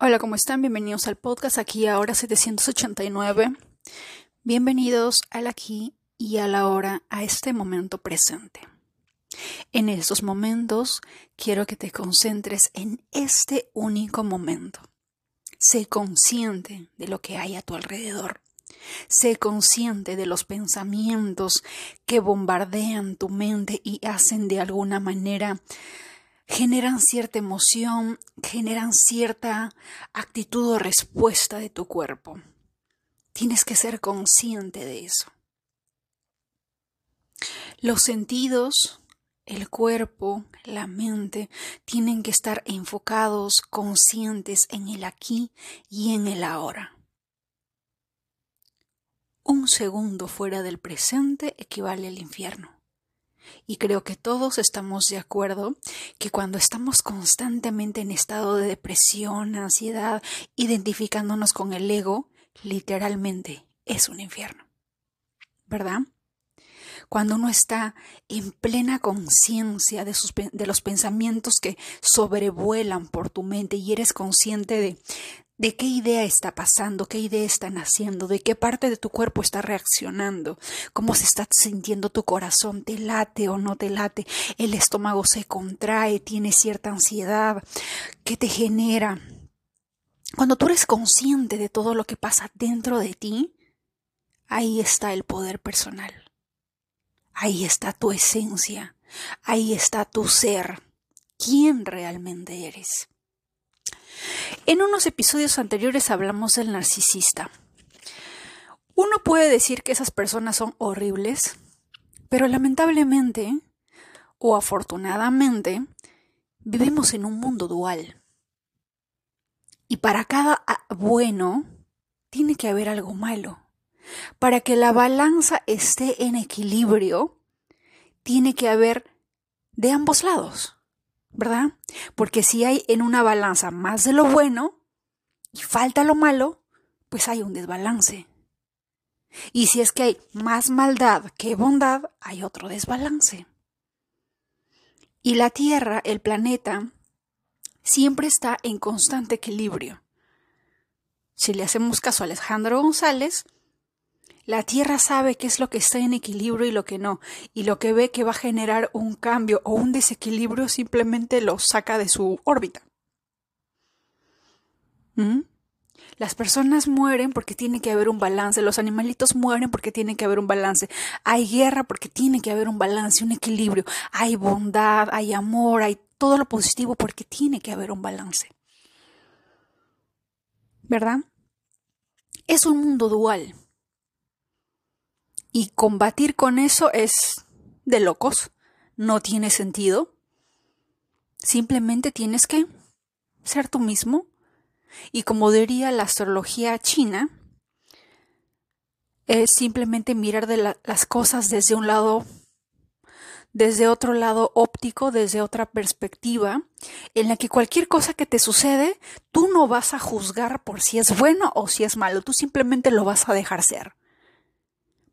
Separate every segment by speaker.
Speaker 1: Hola, ¿cómo están? Bienvenidos al podcast aquí ahora 789. Bienvenidos al aquí y a la hora, a este momento presente. En estos momentos quiero que te concentres en este único momento. Sé consciente de lo que hay a tu alrededor. Sé consciente de los pensamientos que bombardean tu mente y hacen de alguna manera generan cierta emoción, generan cierta actitud o respuesta de tu cuerpo. Tienes que ser consciente de eso. Los sentidos, el cuerpo, la mente, tienen que estar enfocados, conscientes en el aquí y en el ahora. Un segundo fuera del presente equivale al infierno. Y creo que todos estamos de acuerdo que cuando estamos constantemente en estado de depresión, ansiedad, identificándonos con el ego, literalmente es un infierno. ¿Verdad? Cuando uno está en plena conciencia de, de, los pensamientos que sobrevuelan por tu mente y eres consciente de, de qué idea está pasando, qué idea está naciendo, de qué parte de tu cuerpo está reaccionando, cómo se está sintiendo tu corazón, te late o no te late, el estómago se contrae, tiene cierta ansiedad, qué te genera. Cuando tú eres consciente de todo lo que pasa dentro de ti, ahí está el poder personal. Ahí está tu esencia, ahí está tu ser, quién realmente eres. En unos episodios anteriores hablamos del narcisista. Uno puede decir que esas personas son horribles, pero lamentablemente o afortunadamente vivimos en un mundo dual. Y para cada bueno tiene que haber algo malo. Para que la balanza esté en equilibrio, tiene que haber de ambos lados. ¿Verdad? Porque si hay en una balanza más de lo bueno y falta lo malo, pues hay un desbalance. Y si es que hay más maldad que bondad, hay otro desbalance. Y la Tierra, el planeta, siempre está en constante equilibrio. Si le hacemos caso a Alejandro González, la Tierra sabe qué es lo que está en equilibrio y lo que no, y lo que ve que va a generar un cambio o un desequilibrio simplemente lo saca de su órbita. ¿Mm? Las personas mueren porque tiene que haber un balance, los animalitos mueren porque tiene que haber un balance, hay guerra porque tiene que haber un balance, un equilibrio, hay bondad, hay amor, hay todo lo positivo porque tiene que haber un balance. ¿Verdad? Es un mundo dual. Y combatir con eso es de locos, no tiene sentido. Simplemente tienes que ser tú mismo. Y como diría la astrología china, es simplemente mirar de las cosas desde un lado, desde otro lado óptico, desde otra perspectiva, en la que cualquier cosa que te sucede, tú no vas a juzgar por si es bueno o si es malo, tú simplemente lo vas a dejar ser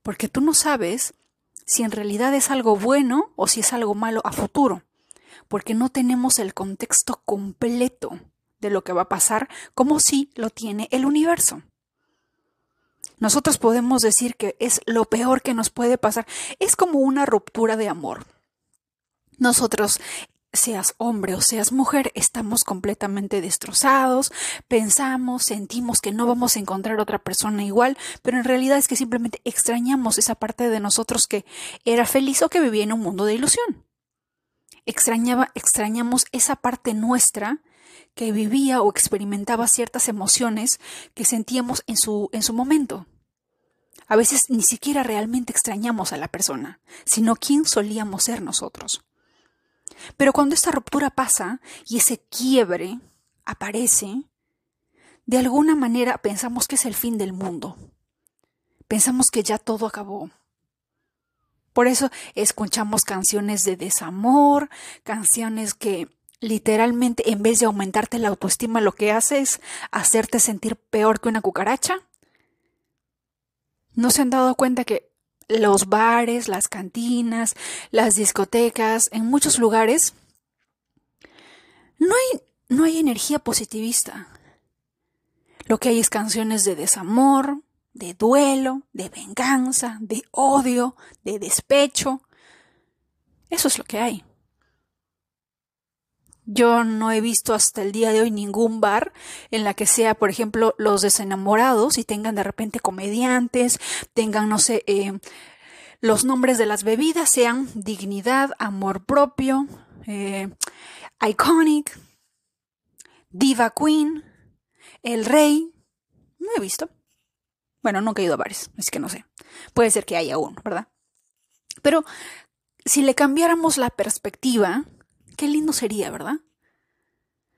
Speaker 1: porque tú no sabes si en realidad es algo bueno o si es algo malo a futuro, porque no tenemos el contexto completo de lo que va a pasar como si lo tiene el universo. Nosotros podemos decir que es lo peor que nos puede pasar. Es como una ruptura de amor. Nosotros seas hombre o seas mujer, estamos completamente destrozados, pensamos, sentimos que no vamos a encontrar otra persona igual, pero en realidad es que simplemente extrañamos esa parte de nosotros que era feliz o que vivía en un mundo de ilusión. Extrañaba, extrañamos esa parte nuestra que vivía o experimentaba ciertas emociones que sentíamos en su, en su momento. A veces ni siquiera realmente extrañamos a la persona, sino quién solíamos ser nosotros. Pero cuando esta ruptura pasa y ese quiebre aparece, de alguna manera pensamos que es el fin del mundo. Pensamos que ya todo acabó. Por eso escuchamos canciones de desamor, canciones que literalmente en vez de aumentarte la autoestima lo que hace es hacerte sentir peor que una cucaracha. ¿No se han dado cuenta que los bares, las cantinas, las discotecas, en muchos lugares, no hay, no hay energía positivista. Lo que hay es canciones de desamor, de duelo, de venganza, de odio, de despecho. Eso es lo que hay. Yo no he visto hasta el día de hoy ningún bar en la que sea, por ejemplo, los desenamorados y tengan de repente comediantes, tengan, no sé, eh, los nombres de las bebidas sean dignidad, amor propio, eh, iconic, diva queen, el rey. No he visto. Bueno, nunca he ido a bares, así que no sé. Puede ser que haya uno, ¿verdad? Pero si le cambiáramos la perspectiva, qué lindo sería, ¿verdad?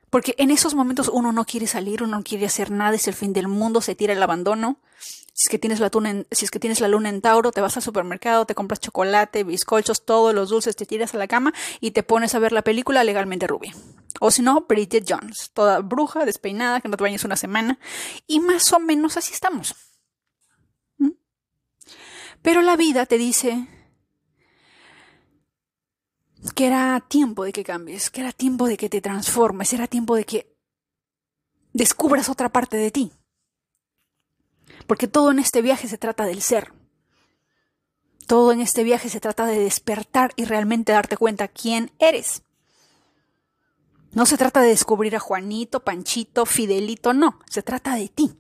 Speaker 1: Porque en esos momentos uno no quiere salir, uno no quiere hacer nada, es el fin del mundo, se tira el abandono. Si es que tienes la, si es que tienes la luna en Tauro, te vas al supermercado, te compras chocolate, bizcochos, todos los dulces, te tiras a la cama y te pones a ver la película legalmente rubia. O si no, Bridget Jones, toda bruja, despeinada, que no te bañes una semana. Y más o menos así estamos. ¿Mm? Pero la vida te dice, que era tiempo de que cambies, que era tiempo de que te transformes, era tiempo de que descubras otra parte de ti. Porque todo en este viaje se trata del ser. Todo en este viaje se trata de despertar y realmente darte cuenta quién eres. No se trata de descubrir a Juanito, Panchito, Fidelito, no, se trata de ti.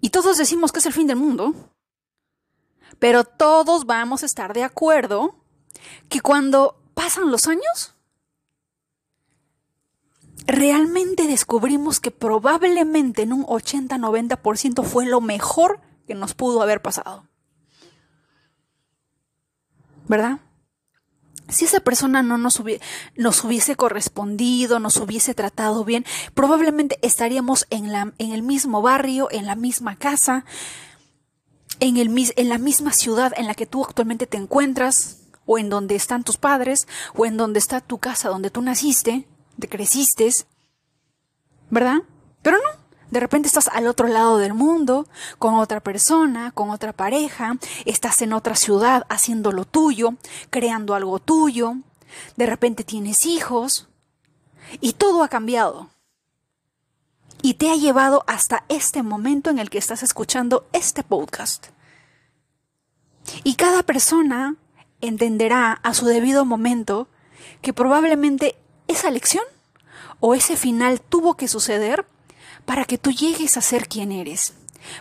Speaker 1: Y todos decimos que es el fin del mundo, pero todos vamos a estar de acuerdo que cuando pasan los años, realmente descubrimos que probablemente en un 80-90% fue lo mejor que nos pudo haber pasado. ¿Verdad? Si esa persona no nos, nos, hubiese correspondido, nos hubiese tratado bien, probablemente estaríamos en, la, en el mismo barrio, en la misma casa, en, el, en la misma ciudad en la que tú actualmente te encuentras, o en donde están tus padres, o en donde está tu casa donde tú naciste, te creciste, ¿verdad? Pero no, de repente estás al otro lado del mundo, con otra persona, con otra pareja, estás en otra ciudad haciendo lo tuyo, creando algo tuyo, de repente tienes hijos, y todo ha cambiado. Y te ha llevado hasta este momento en el que estás escuchando este podcast. Y cada persona entenderá a su debido momento que probablemente esa lección o ese final tuvo que suceder para que tú llegues a ser quien eres,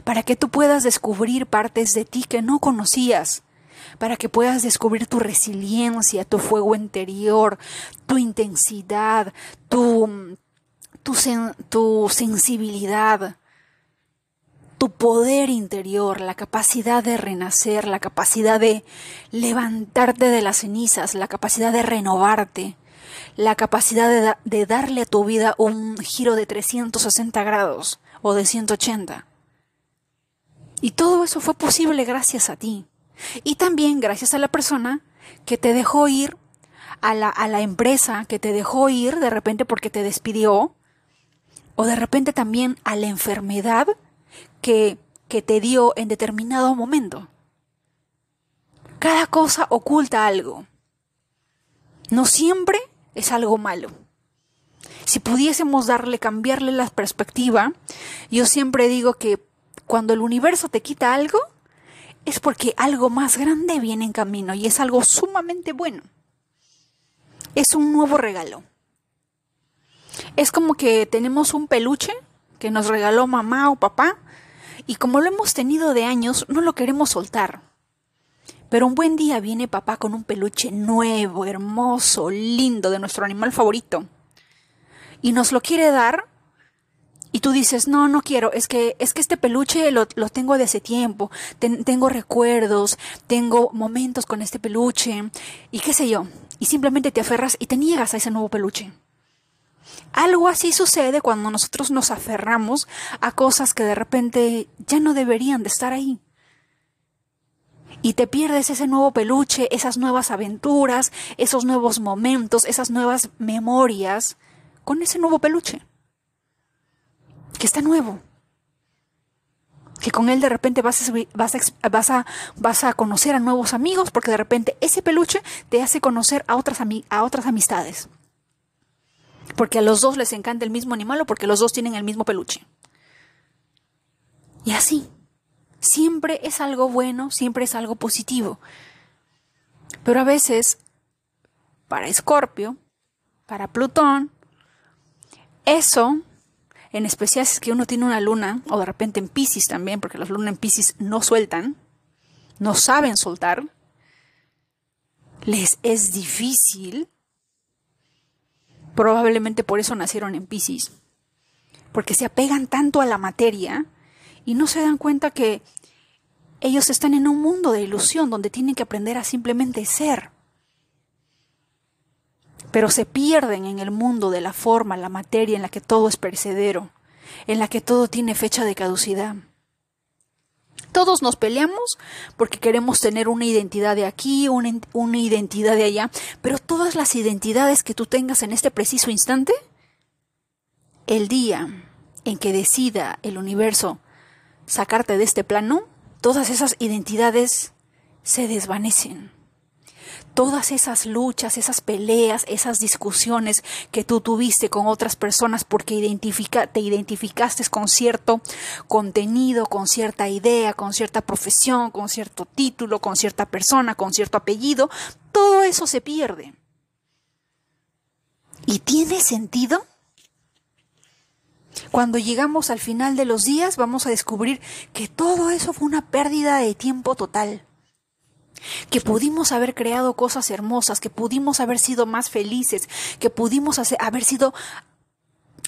Speaker 1: para que tú puedas descubrir partes de ti que no conocías, para que puedas descubrir tu resiliencia, tu fuego interior, tu intensidad, tu, tu, tu sensibilidad, tu poder interior, la capacidad de renacer, la capacidad de levantarte de las cenizas, la capacidad de renovarte, la capacidad de, darle a tu vida un giro de 360 grados o de 180. Y todo eso fue posible gracias a ti. Y también gracias a la persona que te dejó ir, a la, a la empresa que te dejó ir de repente porque te despidió, o de repente también a la enfermedad que, te dio en determinado momento. Cada cosa oculta algo. No siempre es algo malo. Si pudiésemos darle, cambiarle la perspectiva, yo siempre digo que cuando el universo te quita algo, es porque algo más grande viene en camino y es algo sumamente bueno. Es un nuevo regalo. Es como que tenemos un peluche que nos regaló mamá o papá y como lo hemos tenido de años, no lo queremos soltar. Pero un buen día viene papá con un peluche nuevo, hermoso, lindo, de nuestro animal favorito. Y nos lo quiere dar. Y tú dices, no, no quiero, es que, es que este peluche lo, tengo de hace tiempo, tengo recuerdos, tengo momentos con este peluche, y qué sé yo, y simplemente te aferras y te niegas a ese nuevo peluche. Algo así sucede cuando nosotros nos aferramos a cosas que de repente ya no deberían de estar ahí. Y te pierdes ese nuevo peluche, esas nuevas aventuras, esos nuevos momentos, esas nuevas memorias con ese nuevo peluche. Que está nuevo. Que con él de repente vas a, a conocer a nuevos amigos porque de repente ese peluche te hace conocer a otras, a otras amistades. Porque a los dos les encanta el mismo animal o porque los dos tienen el mismo peluche. Y así. Siempre es algo bueno, siempre es algo positivo. Pero a veces, para Escorpio, para Plutón, eso, en especial si es que uno tiene una luna, o de repente en Pisces también, porque las lunas en Pisces no sueltan, no saben soltar, les es difícil. Probablemente por eso nacieron en Pisces, porque se apegan tanto a la materia y no se dan cuenta que ellos están en un mundo de ilusión donde tienen que aprender a simplemente ser. Pero se pierden en el mundo de la forma, la materia en la que todo es perecedero, en la que todo tiene fecha de caducidad. Todos nos peleamos porque queremos tener una identidad de aquí, una, identidad de allá, pero todas las identidades que tú tengas en este preciso instante, el día en que decida el universo sacarte de este plano, todas esas identidades se desvanecen. Todas esas luchas, esas peleas, esas discusiones que tú tuviste con otras personas porque te identificaste con cierto contenido, con cierta idea, con cierta profesión, con cierto título, con cierta persona, con cierto apellido, todo eso se pierde. ¿Y tiene sentido? Cuando llegamos al final de los días vamos a descubrir que todo eso fue una pérdida de tiempo total. Que pudimos haber creado cosas hermosas, que pudimos haber sido más felices, que pudimos haber sido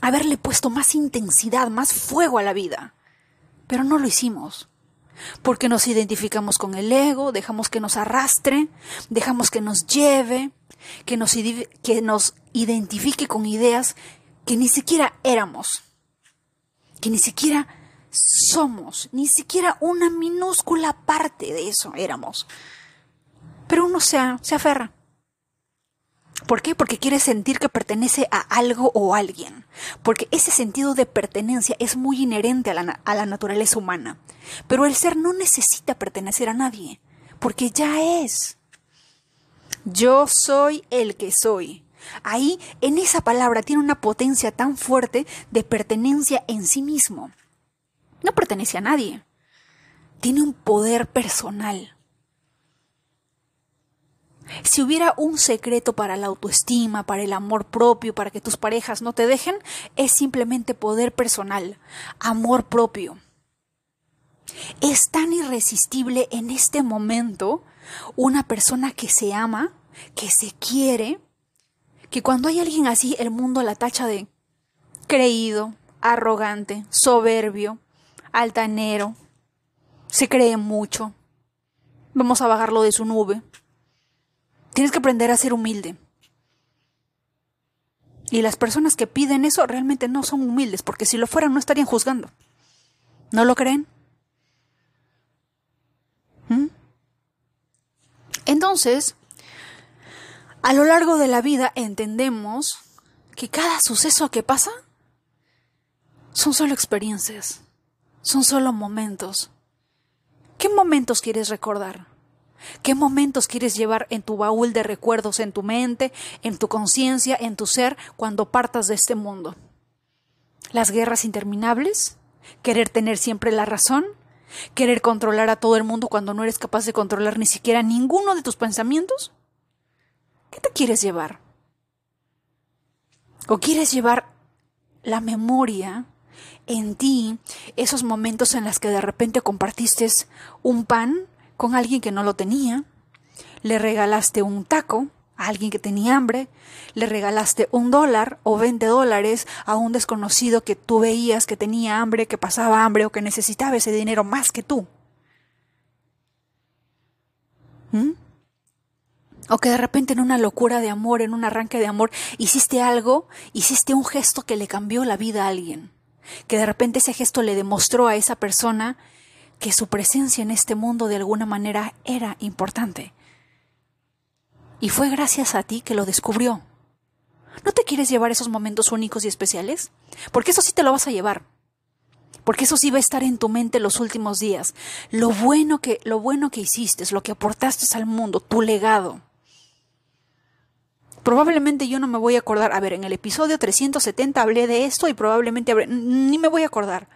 Speaker 1: haberle puesto más intensidad, más fuego a la vida. Pero no lo hicimos. Porque nos identificamos con el ego, dejamos que nos arrastre, dejamos que nos lleve, que nos, que nos identifique con ideas que ni siquiera éramos que ni siquiera somos, ni siquiera una minúscula parte de eso éramos. Pero uno se, se aferra. ¿Por qué? Porque quiere sentir que pertenece a algo o alguien. Porque ese sentido de pertenencia es muy inherente a la, a la naturaleza humana. Pero el ser no necesita pertenecer a nadie, porque ya es. Yo soy el que soy. Ahí, en esa palabra, tiene una potencia tan fuerte de pertenencia en sí mismo. No pertenece a nadie. Tiene un poder personal. Si hubiera un secreto para la autoestima, para el amor propio, para que tus parejas no te dejen, es simplemente poder personal, amor propio. Es tan irresistible en este momento una persona que se ama, que se quiere, que cuando hay alguien así, el mundo la tacha de creído, arrogante, soberbio, altanero, se cree mucho. Vamos a bajarlo de su nube. Tienes que aprender a ser humilde. Y las personas que piden eso realmente no son humildes, porque si lo fueran no estarían juzgando. ¿No lo creen? ¿Mm? Entonces, a lo largo de la vida entendemos que cada suceso que pasa son solo experiencias, son solo momentos. ¿Qué momentos quieres recordar? ¿Qué momentos quieres llevar en tu baúl de recuerdos, en tu mente, en tu conciencia, en tu ser, cuando partas de este mundo? ¿Las guerras interminables? ¿Querer tener siempre la razón? ¿Querer controlar a todo el mundo cuando no eres capaz de controlar ni siquiera ninguno de tus pensamientos? ¿Qué te quieres llevar? ¿O quieres llevar la memoria en ti, esos momentos en los que de repente compartiste un pan con alguien que no lo tenía, le regalaste un taco a alguien que tenía hambre, le regalaste un dólar o veinte dólares a un desconocido que tú veías que tenía hambre, que pasaba hambre o que necesitaba ese dinero más que tú. ¿Mm? O que de repente en una locura de amor, en un arranque de amor, hiciste algo, hiciste un gesto que le cambió la vida a alguien. Que de repente ese gesto le demostró a esa persona que su presencia en este mundo de alguna manera era importante. Y fue gracias a ti que lo descubrió. ¿No te quieres llevar esos momentos únicos y especiales? Porque eso sí te lo vas a llevar. Porque eso sí va a estar en tu mente los últimos días. Lo bueno que, lo bueno que hiciste, lo que aportaste al mundo, tu legado Probablemente yo no me voy a acordar. A ver, en el episodio 370 hablé de esto y probablemente ni me voy a acordar.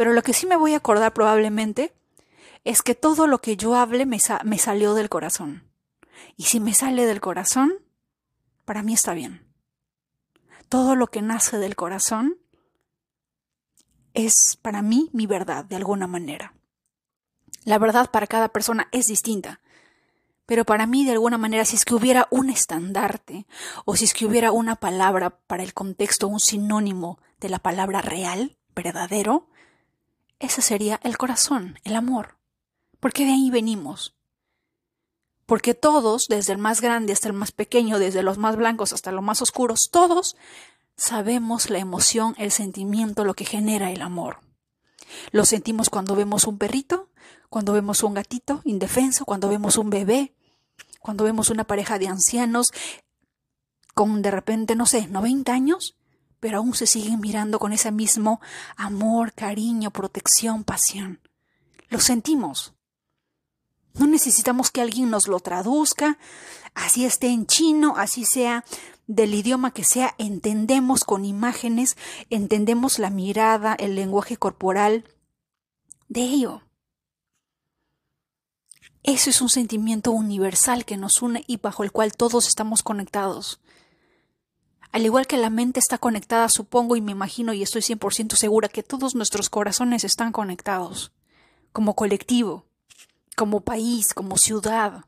Speaker 1: Pero lo que sí me voy a acordar probablemente es que todo lo que yo hable me, salió del corazón. Y si me sale del corazón, para mí está bien. Todo lo que nace del corazón es para mí mi verdad, de alguna manera. La verdad para cada persona es distinta. Pero para mí, de alguna manera, si es que hubiera un estandarte, o si es que hubiera una palabra para el contexto, un sinónimo de la palabra real, verdadero, ese sería el corazón, el amor. Porque de ahí venimos. Porque todos, desde el más grande hasta el más pequeño, desde los más blancos hasta los más oscuros, todos sabemos la emoción, el sentimiento, lo que genera el amor. Lo sentimos cuando vemos un perrito, cuando vemos un gatito indefenso, cuando vemos un bebé, cuando vemos una pareja de ancianos con de repente, no sé, 90 años, pero aún se siguen mirando con ese mismo amor, cariño, protección, pasión. Lo sentimos. No necesitamos que alguien nos lo traduzca, así esté en chino, así sea del idioma que sea, entendemos con imágenes, entendemos la mirada, el lenguaje corporal de ello. Eso es un sentimiento universal que nos une y bajo el cual todos estamos conectados. Al igual que la mente está conectada, supongo y me imagino y estoy 100% segura que todos nuestros corazones están conectados, como colectivo, como país, como ciudad.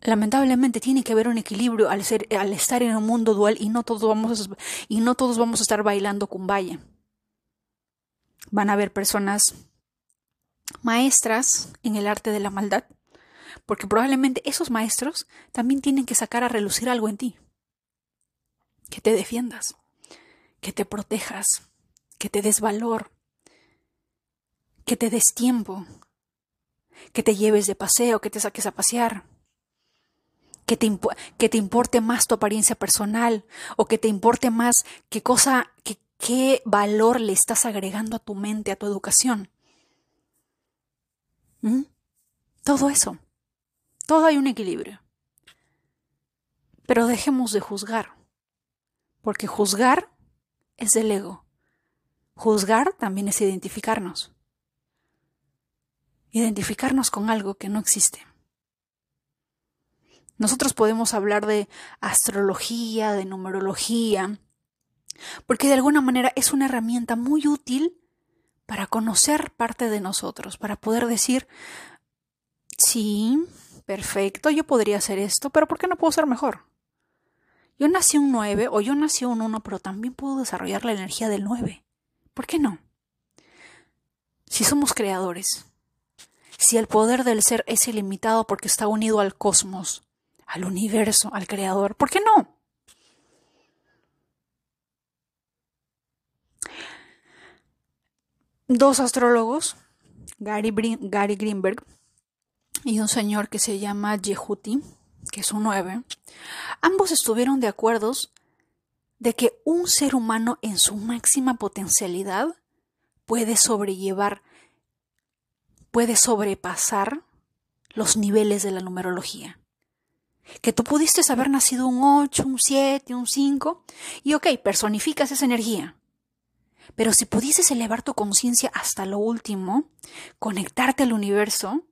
Speaker 1: Lamentablemente tiene que haber un equilibrio al, estar en un mundo dual y no todos vamos a, y no todos vamos a estar bailando kumbaya. Van a haber personas maestras en el arte de la maldad, porque probablemente esos maestros también tienen que sacar a relucir algo en ti. Que te defiendas, que te protejas, que te des valor, que te des tiempo, que te lleves de paseo, que te saques a pasear, que te, que te importe más tu apariencia personal o que te importe más qué cosa, qué valor le estás agregando a tu mente, a tu educación. ¿Mm? Todo eso. Todo hay un equilibrio. Pero dejemos de juzgar. Porque juzgar es del ego. Juzgar también es identificarnos. Identificarnos con algo que no existe. Nosotros podemos hablar de astrología, de numerología, porque de alguna manera es una herramienta muy útil para conocer parte de nosotros, para poder decir, sí, perfecto, yo podría hacer esto, pero ¿por qué no puedo ser mejor? Yo nací un 9 o yo nací un 1, pero también puedo desarrollar la energía del 9. ¿Por qué no? Si somos creadores, si el poder del ser es ilimitado porque está unido al cosmos, al universo, al creador, ¿por qué no? dos astrólogos, Gary, Gary Greenberg y un señor que se llama Yehuti, que es un 9, ambos estuvieron de acuerdo de que un ser humano en su máxima potencialidad puede sobrellevar, puede sobrepasar los niveles de la numerología. Que tú pudiste haber nacido un 8, un 7, un 5, y ok, personificas esa energía. Pero si pudieses elevar tu conciencia hasta lo último, conectarte al universo,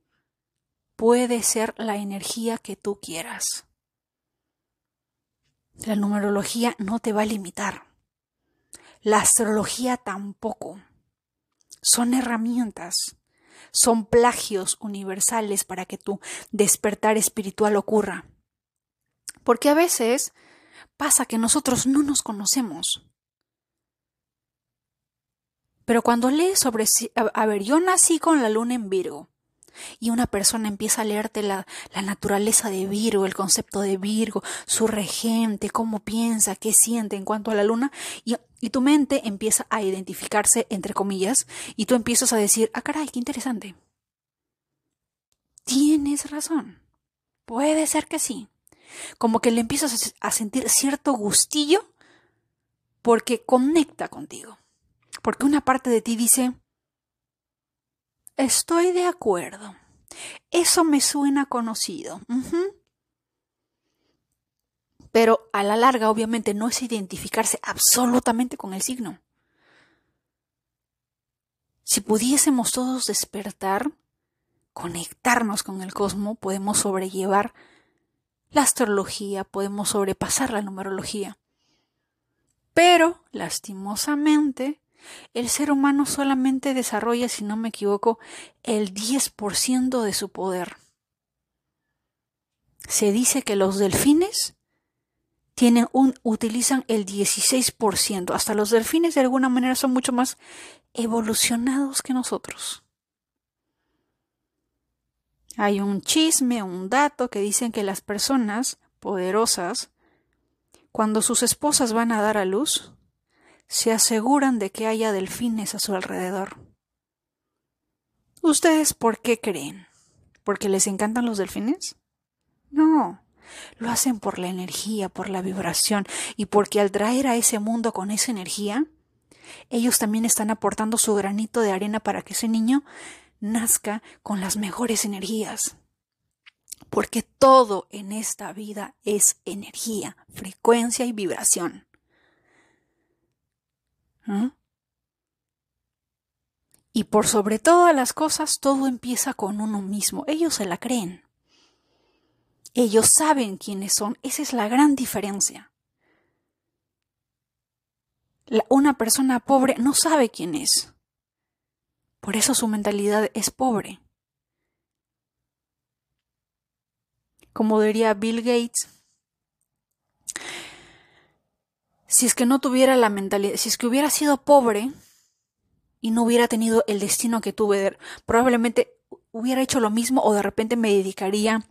Speaker 1: puede ser la energía que tú quieras. La numerología no te va a limitar. La astrología tampoco. Son herramientas, son plagios universales para que tu despertar espiritual ocurra. Porque a veces pasa que nosotros no nos conocemos. Pero cuando lees sobre, a, ver, yo nací con la luna en Virgo y una persona empieza a leerte la, naturaleza de Virgo, el concepto de Virgo, su regente, cómo piensa, qué siente en cuanto a la luna, y, y, tu mente empieza a identificarse, entre comillas, y tú empiezas a decir, ah, caray, qué interesante. Tienes razón. Puede ser que sí. Como que le empiezas a sentir cierto gustillo porque conecta contigo. Porque una parte de ti dice, estoy de acuerdo. Eso me suena conocido. Pero a la larga, obviamente, no es identificarse absolutamente con el signo. Si pudiésemos todos despertar, conectarnos con el cosmos, podemos sobrellevar la astrología, podemos sobrepasar la numerología. Pero, lastimosamente, el ser humano solamente desarrolla, si no me equivoco, el 10% de su poder. Se dice que los delfines utilizan el 16%. Hasta los delfines de alguna manera son mucho más evolucionados que nosotros. Hay un chisme, un dato que dicen que las personas poderosas, cuando sus esposas van a dar a luz, se aseguran de que haya delfines a su alrededor. ¿Ustedes por qué creen? ¿Porque les encantan los delfines? No, lo hacen por la energía, por la vibración y porque al traer a ese mundo con esa energía, ellos también están aportando su granito de arena para que ese niño nazca con las mejores energías. Porque todo en esta vida es energía, frecuencia y vibración. Y por sobre todas las cosas, todo empieza con uno mismo. Ellos se la creen. Ellos saben quiénes son. Esa es la gran diferencia. una persona pobre no sabe quién es. Por eso su mentalidad es pobre. Como diría Bill Gates, si es que no tuviera la mentalidad, si es que hubiera sido pobre y no hubiera tenido el destino que tuve, probablemente hubiera hecho lo mismo o de repente me dedicaría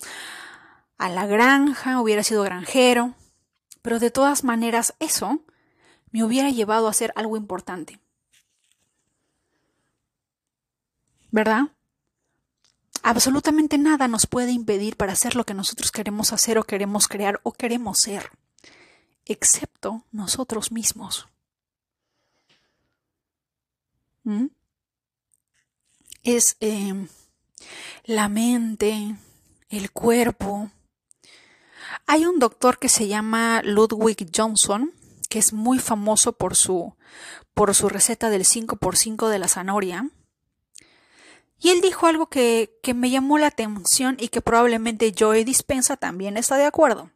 Speaker 1: a la granja, hubiera sido granjero, pero de todas maneras eso me hubiera llevado a hacer algo importante. ¿Verdad? Absolutamente nada nos puede impedir para hacer lo que nosotros queremos hacer o queremos crear o queremos ser excepto nosotros mismos. ¿Mm? Es eh, la mente, el cuerpo. Hay un doctor que se llama Ludwig Johnson, que es muy famoso por su, por su receta del 5x5 de la zanahoria. Y él dijo algo que, que me llamó la atención y que probablemente Joey Dispensa también está de acuerdo.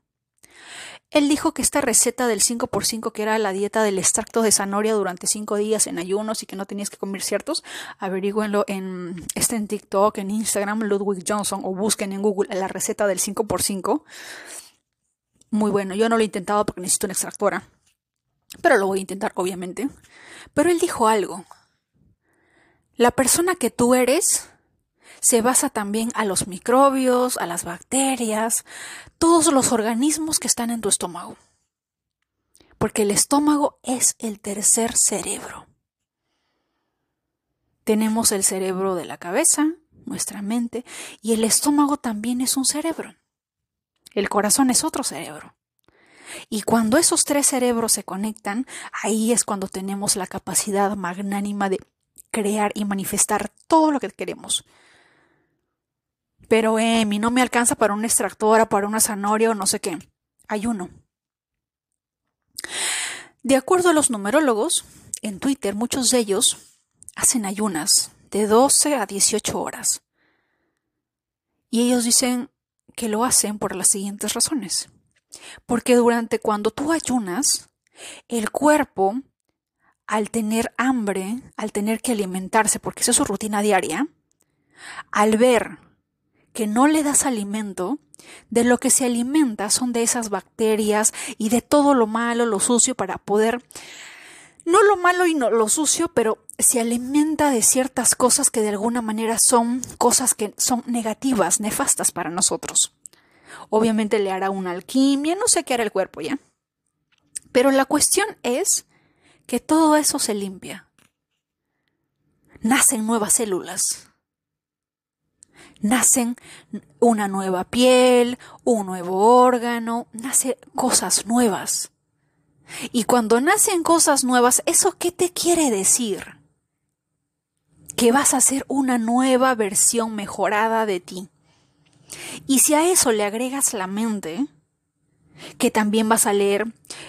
Speaker 1: Él dijo que esta receta del 5x5, que era la dieta del extracto de zanahoria durante 5 días en ayunos y que no tenías que comer ciertos, averigüenlo en, este en TikTok, en Instagram, Ludwig Johnson, o busquen en Google la receta del 5x5. Muy bueno, yo no lo he intentado porque necesito una extractora, pero lo voy a intentar, obviamente. Pero él dijo algo. La persona que tú eres se basa también a los microbios, a las bacterias, todos los organismos que están en tu estómago. Porque el estómago es el tercer cerebro. Tenemos el cerebro de la cabeza, nuestra mente, y el estómago también es un cerebro. El corazón es otro cerebro. Y cuando esos tres cerebros se conectan, ahí es cuando tenemos la capacidad magnánima de crear y manifestar todo lo que queremos. Pero, Emi, no me alcanza para una extractora, para una zanahoria o no sé qué. Ayuno. De acuerdo a los numerólogos, en Twitter muchos de ellos hacen ayunas de 12 a 18 horas. Y ellos dicen que lo hacen por las siguientes razones. Porque durante cuando tú ayunas, el cuerpo, al tener hambre, al tener que alimentarse, porque esa es su rutina diaria, al ver que no le das alimento, de lo que se alimenta son de esas bacterias y de todo lo malo, lo sucio para poder, no lo malo y no lo sucio, pero se alimenta de ciertas cosas que de alguna manera son cosas que son negativas, nefastas para nosotros. Obviamente le hará una alquimia, no sé qué hará el cuerpo ya. Pero la cuestión es que todo eso se limpia. Nacen nuevas células nacen una nueva piel, un nuevo órgano, nacen cosas nuevas. Y cuando nacen cosas nuevas, ¿eso qué te quiere decir? Que vas a ser una nueva versión mejorada de ti. Y si a eso le agregas la mente, que también vas a leer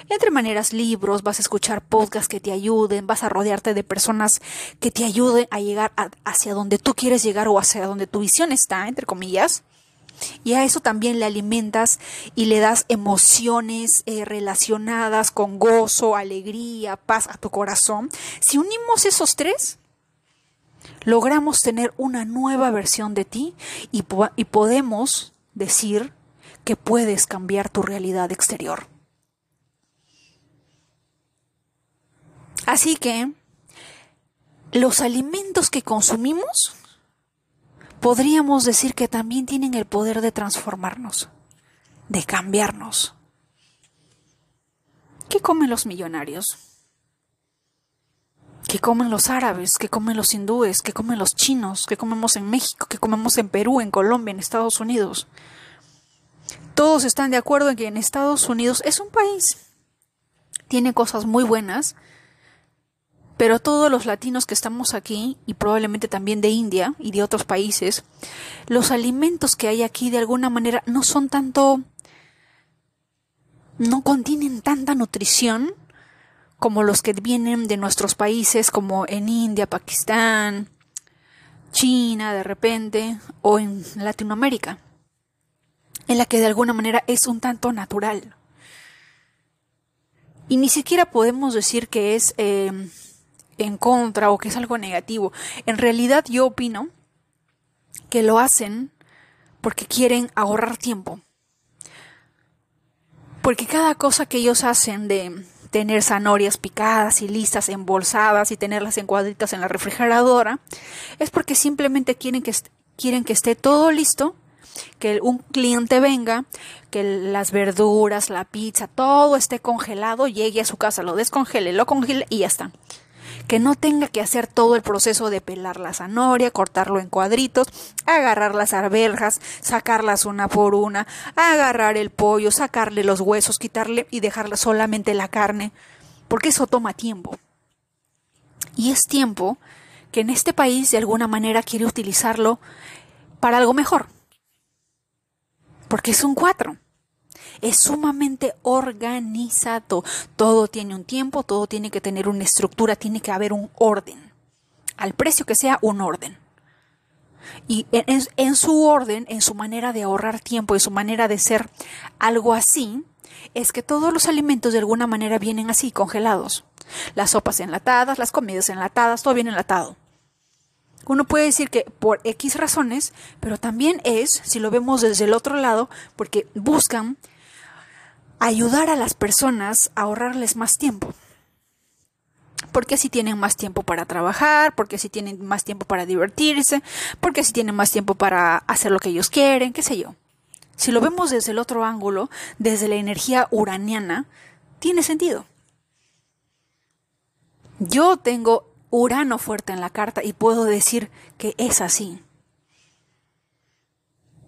Speaker 1: entre maneras libros, vas a escuchar podcasts que te ayuden, vas a rodearte de personas que te ayuden a llegar hacia donde tú quieres llegar o hacia donde tu visión está, entre comillas. Y a eso también le alimentas y le das emociones eh, relacionadas con gozo, alegría, paz a tu corazón. Si unimos esos tres, logramos tener una nueva versión de ti y, y podemos decir que puedes cambiar tu realidad exterior. Así que los alimentos que consumimos podríamos decir que también tienen el poder de transformarnos, de cambiarnos. ¿Qué comen los millonarios? ¿Qué comen los árabes? ¿Qué comen los hindúes? ¿Qué comen los chinos? ¿Qué comemos en México? ¿Qué comemos en Perú, en Colombia, en Estados Unidos? Todos están de acuerdo en que en Estados Unidos es un país. Tiene cosas muy buenas, pero todos los latinos que estamos aquí, y probablemente también de India y de otros países, los alimentos que hay aquí de alguna manera no son tanto, no contienen tanta nutrición como los que vienen de nuestros países como en India, Pakistán, China de repente, o en Latinoamérica, en la que de alguna manera es un tanto natural. Y ni siquiera podemos decir que es eh, en contra o que es algo negativo. En realidad yo opino que lo hacen porque quieren ahorrar tiempo. Porque cada cosa que ellos hacen de tener zanahorias picadas y listas, embolsadas y tenerlas en cuadritas en la refrigeradora, es porque simplemente quieren que, quieren que esté todo listo, que un cliente venga, que las verduras, la pizza, todo esté congelado, llegue a su casa, lo descongele, lo congele y ya está que no tenga que hacer todo el proceso de pelar la zanahoria, cortarlo en cuadritos, agarrar las arvejas, sacarlas una por una, agarrar el pollo, sacarle los huesos, quitarle y dejarle solamente la carne, porque eso toma tiempo. Y es tiempo que en este país de alguna manera quiere utilizarlo para algo mejor. Porque es un cuatro es sumamente organizado. Todo tiene un tiempo, todo tiene que tener una estructura, tiene que haber un orden. Al precio que sea, un orden. Y en, su orden, en su manera de ahorrar tiempo, en su manera de ser algo así, es que todos los alimentos de alguna manera vienen así, congelados. Las sopas enlatadas, las comidas enlatadas, todo viene enlatado. Uno puede decir que por X razones, pero también es, si lo vemos desde el otro lado, porque buscan ayudar a las personas a ahorrarles más tiempo. Porque así tienen más tiempo para trabajar, porque así tienen más tiempo para divertirse, porque así tienen más tiempo para hacer lo que ellos quieren, qué sé yo. Si lo vemos desde el otro ángulo, desde la energía uraniana, tiene sentido. Yo tengo Urano fuerte en la carta y puedo decir que es así.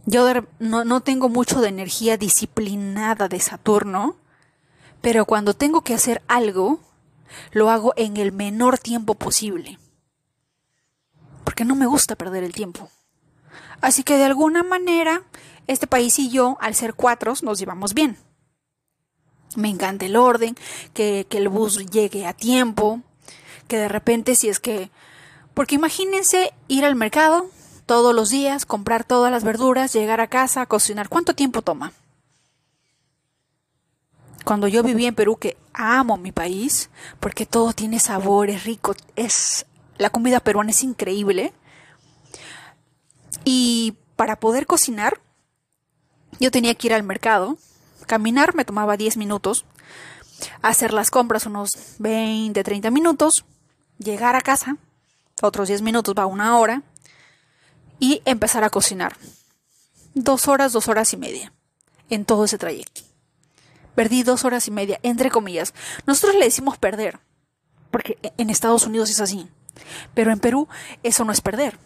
Speaker 1: Yo no, tengo mucho de energía disciplinada de Saturno, pero cuando tengo que hacer algo, lo hago en el menor tiempo posible. Porque no me gusta perder el tiempo. Así que de alguna manera, este país y yo, al ser cuatro, nos llevamos bien. Me encanta el orden, que, que el bus llegue a tiempo, que de repente si es que... Porque imagínense ir al mercado, todos los días, comprar todas las verduras, llegar a casa, cocinar. ¿Cuánto tiempo toma? Cuando yo viví en Perú, que amo mi país, porque todo tiene sabor, es rico, es la comida peruana es increíble. Y para poder cocinar, yo tenía que ir al mercado, caminar me tomaba 10 minutos, hacer las compras unos 20, 30 minutos, llegar a casa, otros 10 minutos va una hora, y empezar a cocinar. Dos horas, dos horas y media en todo ese trayecto. Perdí dos horas y media, entre comillas. Nosotros le decimos perder, porque e, en Estados Unidos es así. Pero en Perú eso no es perder.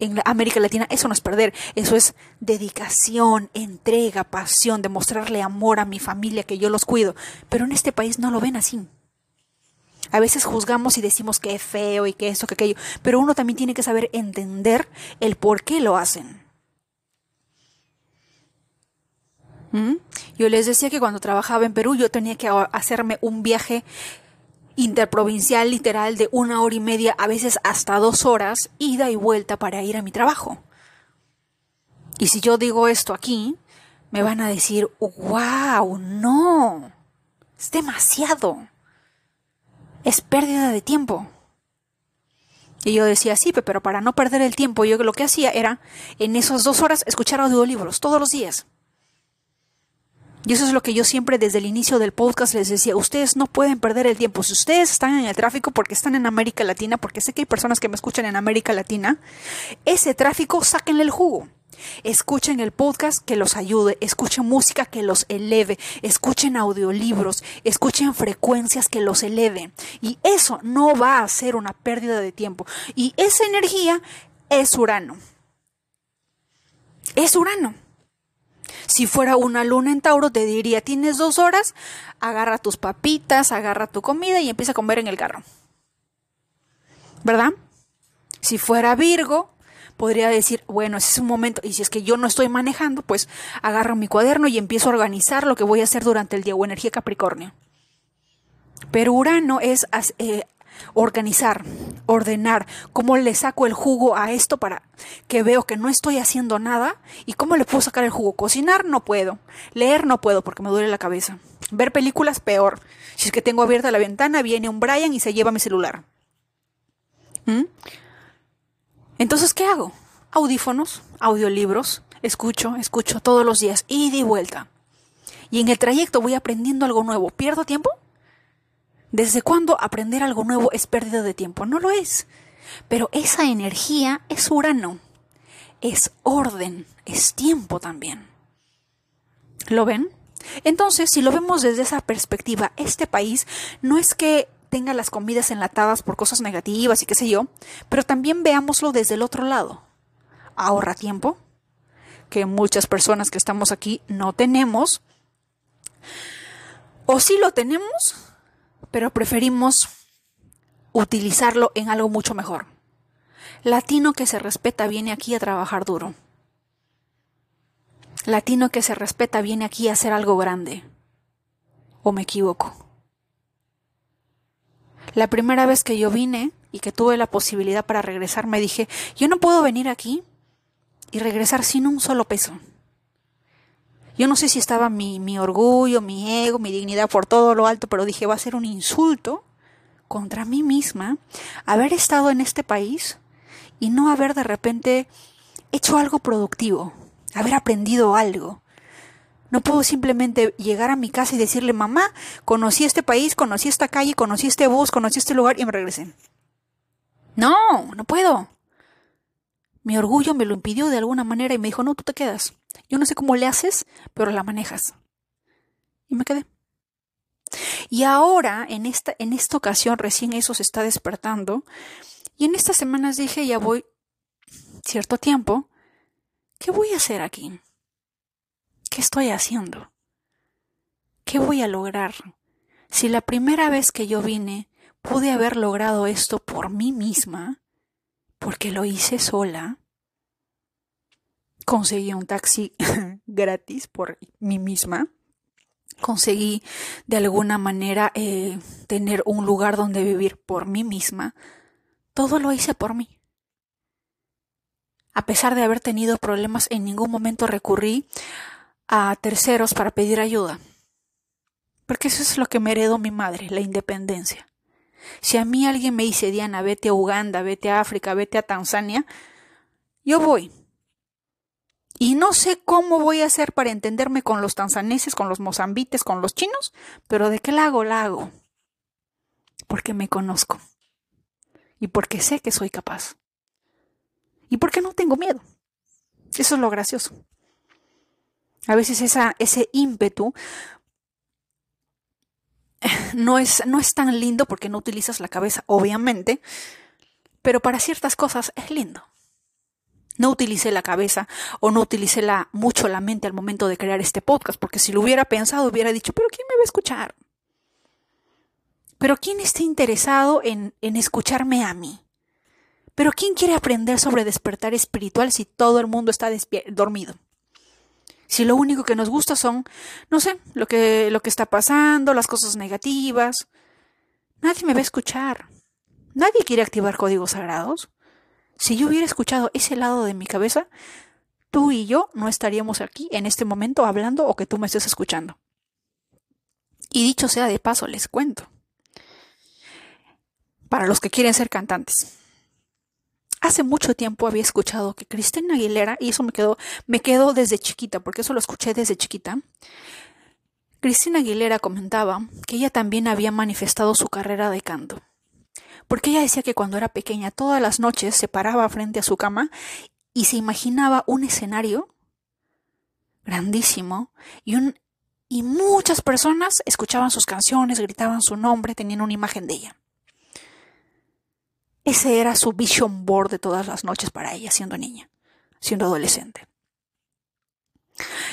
Speaker 1: En América Latina eso no es perder, eso es dedicación, entrega, pasión, demostrarle amor a mi familia, que yo los cuido. Pero en este país no lo ven así. A veces juzgamos y decimos que es feo y que esto, que aquello, pero uno también tiene que saber entender el por qué lo hacen. ¿Mm? Yo les decía que cuando trabajaba en Perú yo tenía que hacerme un viaje interprovincial literal de una hora y media, a veces hasta dos horas, ida y vuelta para ir a mi trabajo. Y si yo digo esto aquí, me van a decir, wow, no, es demasiado, es pérdida de tiempo. Y yo decía, sí, pero para no perder el tiempo, yo lo que hacía era, en esas dos horas, escuchar audiolibros todos los días. Y eso es lo que yo siempre desde el inicio del podcast les decía, ustedes no pueden perder el tiempo. Si ustedes están en el tráfico porque están en América Latina, porque sé que hay personas que me escuchan en América Latina, ese tráfico sáquenle el jugo. Escuchen el podcast que los ayude, escuchen música que los eleve, escuchen audiolibros, escuchen frecuencias que los eleven. Y eso no va a ser una pérdida de tiempo. Y esa energía es Urano. Es Urano. Si fuera una luna en Tauro, te diría, tienes dos horas, agarra tus papitas, agarra tu comida y empieza a comer en el carro. ¿Verdad? Si fuera Virgo, podría decir, bueno, ese es un momento, y si es que yo no estoy manejando, pues agarro mi cuaderno y empiezo a organizar lo que voy a hacer durante el día, o energía Capricornio. Pero Urano es eh, organizar, ordenar, cómo le saco el jugo a esto para que veo que no estoy haciendo nada y cómo le puedo sacar el jugo. Cocinar no puedo, leer no puedo porque me duele la cabeza. Ver películas peor. Si es que tengo abierta la ventana, viene un Brian y se lleva mi celular. ¿Mm? Entonces, ¿qué hago? Audífonos, audiolibros, escucho, escucho todos los días, ida y vuelta. Y en el trayecto voy aprendiendo algo nuevo. ¿Pierdo tiempo? ¿Desde cuándo aprender algo nuevo es pérdida de tiempo? No lo es. Pero esa energía es Urano. Es orden, es tiempo también. ¿Lo ven? Entonces, si lo vemos desde esa perspectiva, este país no es que tenga las comidas enlatadas por cosas negativas y qué sé yo, pero también veámoslo desde el otro lado. Ahorra tiempo, que muchas personas que estamos aquí no tenemos, o si lo tenemos, pero preferimos utilizarlo en algo mucho mejor. Latino que se respeta viene aquí a trabajar duro. Latino que se respeta viene aquí a hacer algo grande. ¿O me equivoco? La primera vez que yo vine y que tuve la posibilidad para regresar, me dije, yo no puedo venir aquí y regresar sin un solo peso. Yo no sé si estaba mi, mi orgullo, mi ego, mi dignidad por todo lo alto, pero dije, va a ser un insulto contra mí misma haber estado en este país y no haber de repente hecho algo productivo, haber aprendido algo. No puedo simplemente llegar a mi casa y decirle, mamá, conocí este país, conocí esta calle, conocí este bus, conocí este lugar y me regresé. No, no puedo. Mi orgullo me lo impidió de alguna manera y me dijo, no, tú te quedas. Yo no sé cómo le haces, pero la manejas. Y me quedé. Y ahora, en esta, en esta ocasión, recién eso se está despertando. Y en estas semanas dije, ya voy cierto tiempo, ¿qué voy a hacer aquí? ¿Qué estoy haciendo? ¿Qué voy a lograr? Si la primera vez que yo vine pude haber logrado esto por mí misma, porque lo hice sola, conseguí un taxi gratis por mí misma. Conseguí de alguna manera eh, tener un lugar donde vivir por mí misma. Todo lo hice por mí. A pesar de haber tenido problemas, en ningún momento recurrí a terceros para pedir ayuda. Porque eso es lo que me heredó mi madre, la independencia. Si a mí alguien me dice, Diana, vete a Uganda, vete a África, vete a Tanzania, yo voy, y no sé cómo voy a hacer para entenderme con los tanzaneses, con los mozambites, con los chinos, pero de qué la hago, la hago. Porque me conozco. Y porque sé que soy capaz. Y porque no tengo miedo. Eso es lo gracioso. A veces ese ímpetu no es, no es tan lindo porque no utilizas la cabeza, obviamente, pero para ciertas cosas es lindo. No utilicé la cabeza o no utilicé la, mucho la mente al momento de crear este podcast, porque si lo hubiera pensado hubiera dicho, pero ¿quién me va a escuchar? Pero ¿quién está interesado en, en escucharme a mí? Pero ¿quién quiere aprender sobre despertar espiritual si todo el mundo está dormido? Si lo único que nos gusta son, no sé, lo que, lo que está pasando, las cosas negativas. Nadie me va a escuchar. Nadie quiere activar códigos sagrados. Si yo hubiera escuchado ese lado de mi cabeza, tú y yo no estaríamos aquí en este momento hablando o que tú me estés escuchando. Y dicho sea de paso, les cuento. Para los que quieren ser cantantes. Hace mucho tiempo había escuchado que Cristina Aguilera, y eso me quedó, me quedó desde chiquita, porque eso lo escuché desde chiquita. Cristina Aguilera comentaba que ella también había manifestado su carrera de canto. Porque ella decía que cuando era pequeña, todas las noches se paraba frente a su cama y se imaginaba un escenario grandísimo y un y muchas personas escuchaban sus canciones, gritaban su nombre, tenían una imagen de ella. Ese era su vision board de todas las noches para ella, siendo niña, siendo adolescente.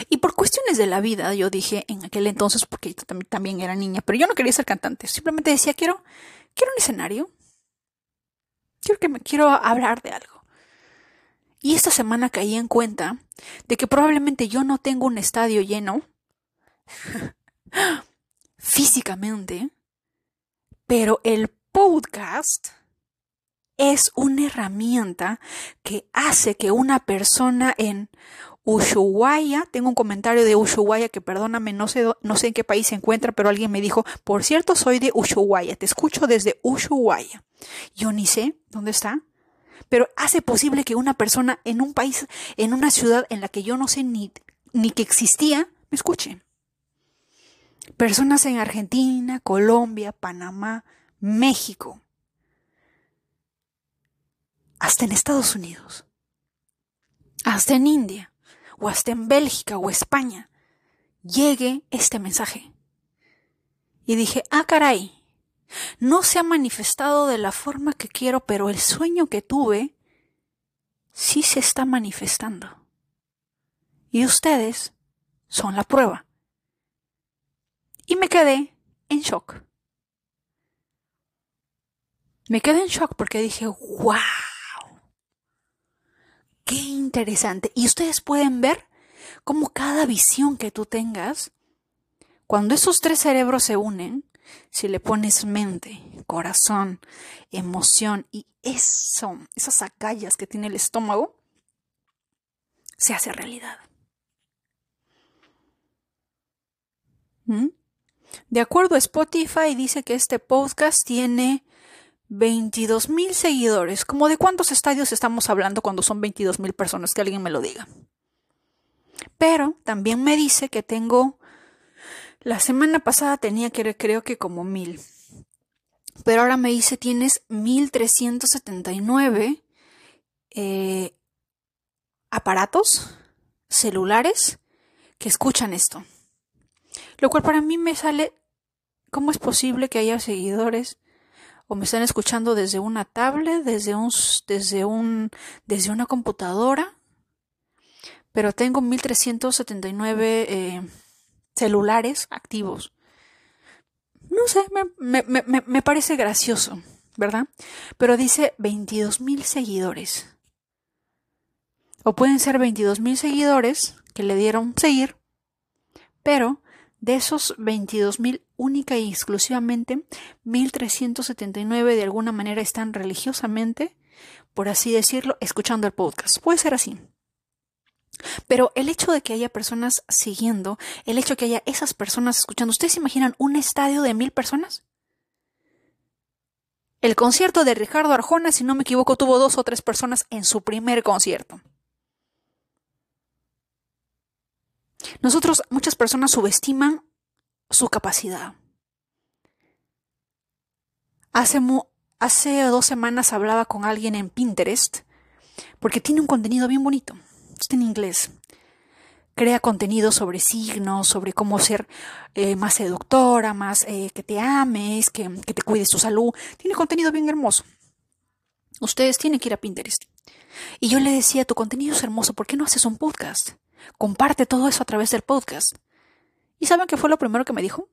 Speaker 1: Y por cuestiones de la vida, yo dije en aquel entonces, porque yo también era niña, pero yo no quería ser cantante, simplemente decía, quiero, quiero un escenario, quiero, que me, quiero hablar de algo. Y esta semana caí en cuenta de que probablemente yo no tengo un estadio lleno físicamente, pero el podcast es una herramienta que hace que una persona en Ushuaia, tengo un comentario de Ushuaia que perdóname, no sé, no sé en qué país se encuentra, pero alguien me dijo, por cierto, soy de Ushuaia, te escucho desde Ushuaia. Yo ni sé dónde está, pero hace posible que una persona en un país, en una ciudad en la que yo no sé ni, ni que existía, me escuche. Personas en Argentina, Colombia, Panamá, México, hasta en Estados Unidos, hasta en India, o hasta en Bélgica o España, llegue este mensaje. Y dije, ah, caray, no se ha manifestado de la forma que quiero, pero el sueño que tuve sí se está manifestando. Y ustedes son la prueba. Y me quedé en shock. Me quedé en shock porque dije, wow. Qué interesante. Y ustedes pueden ver cómo cada visión que tú tengas, cuando esos tres cerebros se unen, si le pones mente, corazón, emoción y eso, esas agallas que tiene el estómago, se hace realidad. ¿Mm? De acuerdo a Spotify, dice que este podcast tiene 22 mil seguidores. ¿Cómo de cuántos estadios estamos hablando cuando son 22 mil personas? Que alguien me lo diga. Pero también me dice que tengo. La semana pasada tenía que creo que como mil. Pero ahora me dice tienes 1379 eh, aparatos celulares que escuchan esto. Lo cual para mí me sale. ¿Cómo es posible que haya seguidores? O me están escuchando desde una tablet, desde un, desde un, desde una computadora, pero tengo 1379 eh, celulares activos. No sé, me, me, me, me parece gracioso, ¿verdad? Pero dice 22 mil seguidores. O pueden ser 22 mil seguidores que le dieron seguir, pero de esos 22.000, única y exclusivamente, 1.379 de alguna manera están religiosamente, por así decirlo, escuchando el podcast. Puede ser así. Pero el hecho de que haya personas siguiendo, el hecho de que haya esas personas escuchando, ¿ustedes imaginan un estadio de mil personas? El concierto de Ricardo Arjona, si no me equivoco, tuvo dos o tres personas en su primer concierto. Nosotros, muchas personas subestiman su capacidad. Hace, hace dos semanas hablaba con alguien en Pinterest porque tiene un contenido bien bonito. Está en inglés. Crea contenido sobre signos, sobre cómo ser eh, más seductora, más eh, que te ames, que, que te cuides tu salud. Tiene contenido bien hermoso. Ustedes tienen que ir a Pinterest. Y yo le decía, tu contenido es hermoso, ¿por qué no haces un podcast? Comparte todo eso a través del podcast. ¿Y saben qué fue lo primero que me dijo?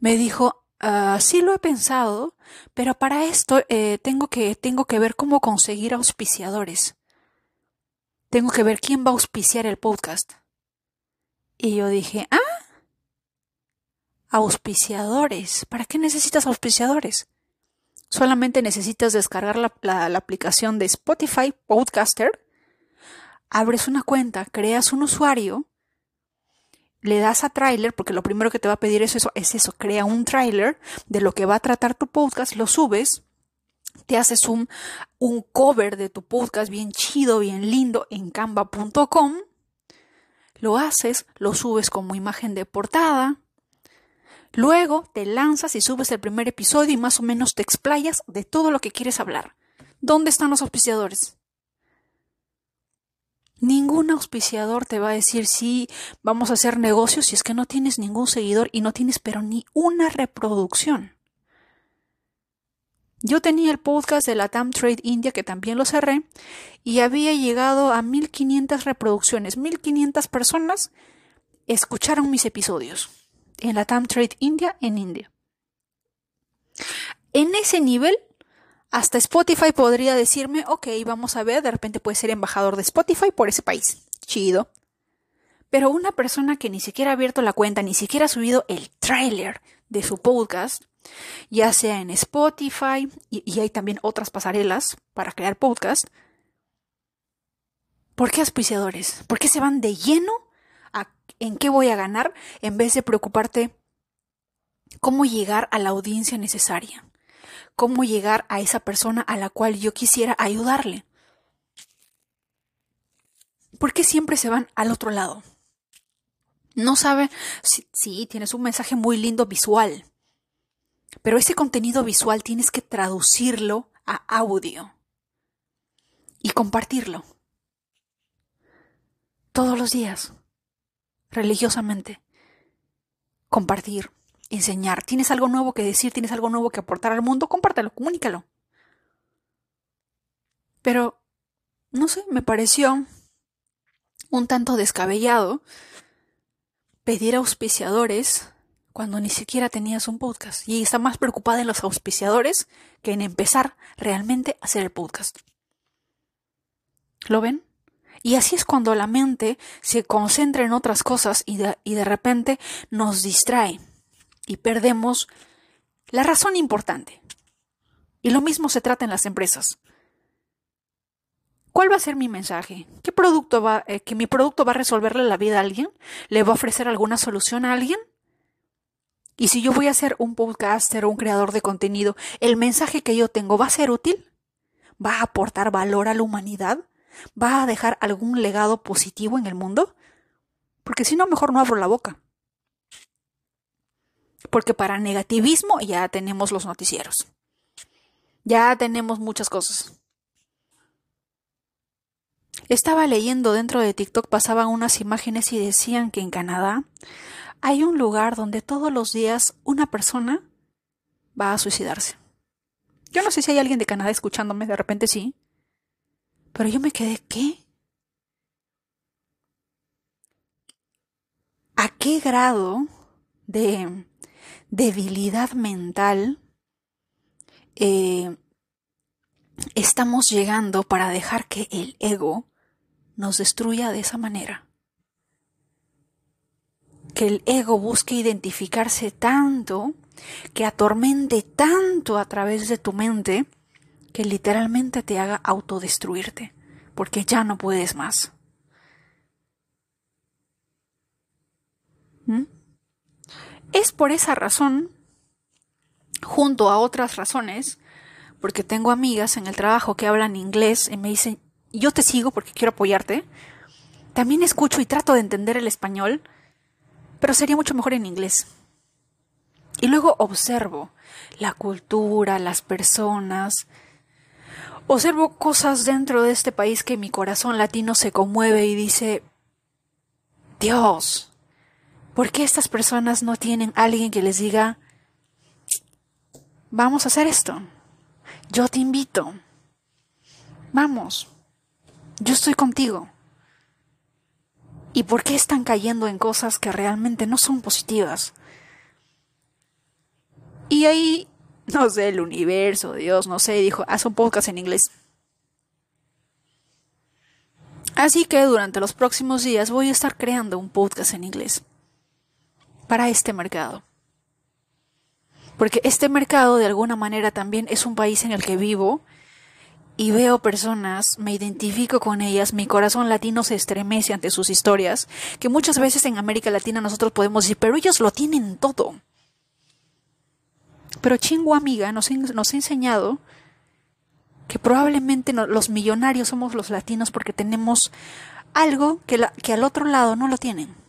Speaker 1: Me dijo, ah, sí lo he pensado, pero para esto eh, tengo, que, tengo que ver cómo conseguir auspiciadores. Tengo que ver quién va a auspiciar el podcast. Y yo dije, ah, auspiciadores. ¿Para qué necesitas auspiciadores? Solamente necesitas descargar la, la, aplicación de Spotify Podcaster, abres una cuenta, creas un usuario, le das a trailer, porque lo primero que te va a pedir es eso, es eso, crea un trailer de lo que va a tratar tu podcast, lo subes, te haces un, un cover de tu podcast bien chido, bien lindo en canva.com, lo haces, lo subes como imagen de portada, luego te lanzas y subes el primer episodio y más o menos te explayas de todo lo que quieres hablar. ¿Dónde están los auspiciadores? Ningún auspiciador te va a decir sí, vamos a hacer negocios si es que no tienes ningún seguidor y no tienes pero ni una reproducción. Yo tenía el podcast de la TAM Trade India que también lo cerré y había llegado a 1500 reproducciones. 1500 personas escucharon mis episodios en la TAM Trade India en India. En ese nivel, hasta Spotify podría decirme, ok, vamos a ver, de repente puede ser embajador de Spotify por ese país. Chido. Pero una persona que ni siquiera ha abierto la cuenta, ni siquiera ha subido el trailer de su podcast, ya sea en Spotify y, hay también otras pasarelas para crear podcast. ¿Por qué auspiciadores? ¿Por qué se van de lleno a en qué voy a ganar en vez de preocuparte cómo llegar a la audiencia necesaria? ¿Cómo llegar a esa persona a la cual yo quisiera ayudarle? ¿Por qué siempre se van al otro lado? No saben si, sí, tienes un mensaje muy lindo visual, pero ese contenido visual tienes que traducirlo a audio y compartirlo. Todos los días, religiosamente. Compartir, enseñar. Tienes algo nuevo que decir, tienes algo nuevo que aportar al mundo, compártelo, comunícalo. Pero, no sé, me pareció un tanto descabellado pedir auspiciadores cuando ni siquiera tenías un podcast y está más preocupada en los auspiciadores que en empezar realmente a hacer el podcast. ¿Lo ven? Y así es cuando la mente se concentra en otras cosas y de, y de repente nos distrae y perdemos la razón importante. Y lo mismo se trata en las empresas. ¿Cuál va a ser mi mensaje? ¿Qué producto va, eh, que mi producto va a resolverle la vida a alguien? ¿Le va a ofrecer alguna solución a alguien? Y si yo voy a ser un podcaster o un creador de contenido, ¿el mensaje que yo tengo va a ser útil? ¿Va a aportar valor a la humanidad? ¿Va a dejar algún legado positivo en el mundo? Porque si no, mejor no abro la boca. Porque para negativismo ya tenemos los noticieros. Ya tenemos muchas cosas. Estaba leyendo dentro de TikTok, pasaban unas imágenes y decían que en Canadá hay un lugar donde todos los días una persona va a suicidarse. Yo no sé si hay alguien de Canadá escuchándome, de repente sí. Pero yo me quedé, ¿qué? ¿A qué grado de debilidad mental eh, estamos llegando para dejar que el ego nos destruya de esa manera? que el ego busque identificarse tanto, que atormente tanto a través de tu mente, que literalmente te haga autodestruirte, porque ya no puedes más. ¿Mm? Es por esa razón, junto a otras razones, porque tengo amigas en el trabajo que hablan inglés y me dicen, yo te sigo porque quiero apoyarte, también escucho y trato de entender el español, pero sería mucho mejor en inglés. Y luego observo la cultura, las personas, observo cosas dentro de este país que mi corazón latino se conmueve y dice, Dios, ¿por qué estas personas no tienen alguien que les diga, vamos a hacer esto? Yo te invito. Vamos. Yo estoy contigo. ¿Y por qué están cayendo en cosas que realmente no son positivas? Y ahí, no sé, el universo, Dios, no sé, dijo, haz un podcast en inglés. Así que durante los próximos días voy a estar creando un podcast en inglés para este mercado. Porque este mercado de alguna manera también es un país en el que vivo y veo personas, me identifico con ellas, mi corazón latino se estremece ante sus historias, que muchas veces en América Latina nosotros podemos decir, pero ellos lo tienen todo. Pero Chingo Amiga nos, nos ha enseñado que probablemente los millonarios somos los latinos porque tenemos algo que, que al otro lado no lo tienen.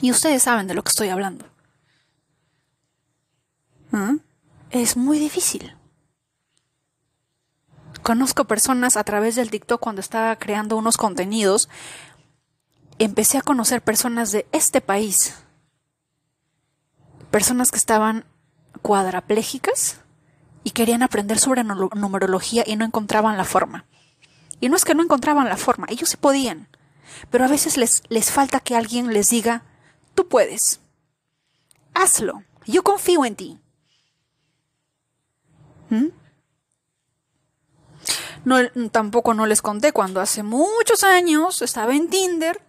Speaker 1: Y ustedes saben de lo que estoy hablando. ¿Ah? Es muy difícil. Conozco personas a través del TikTok cuando estaba creando unos contenidos. Empecé a conocer personas de este país. Personas que estaban cuadraplégicas y querían aprender sobre numerología y no encontraban la forma. Y no es que no encontraban la forma, ellos sí podían, pero a veces les, les falta que alguien les diga, tú puedes, hazlo, yo confío en ti. ¿Mm? No, tampoco no les conté cuando hace muchos años estaba en Tinder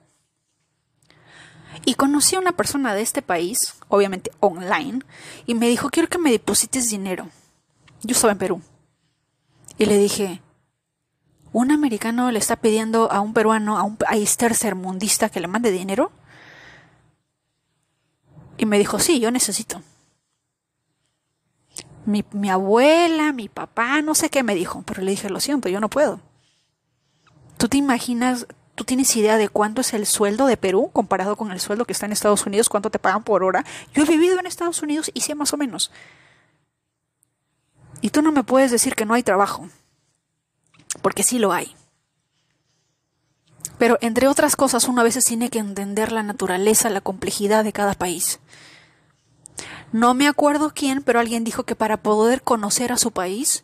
Speaker 1: y conocí a una persona de este país, obviamente online, y me dijo, quiero que me deposites dinero. Yo estaba en Perú. Y le dije, ¿un americano le está pidiendo a un peruano, a un país tercermundista que le mande dinero? Y me dijo, sí, yo necesito. Mi, mi, abuela, mi papá, no sé qué me dijo, pero le dije, lo siento, yo no puedo. ¿Tú te imaginas, tú tienes idea de cuánto es el sueldo de Perú comparado con el sueldo que está en Estados Unidos, cuánto te pagan por hora? Yo he vivido en Estados Unidos y sé más o menos. Y tú no me puedes decir que no hay trabajo, porque sí lo hay. Pero entre otras cosas, uno a veces tiene que entender la naturaleza, la complejidad de cada país. No me acuerdo quién, pero alguien dijo que para poder conocer a su país,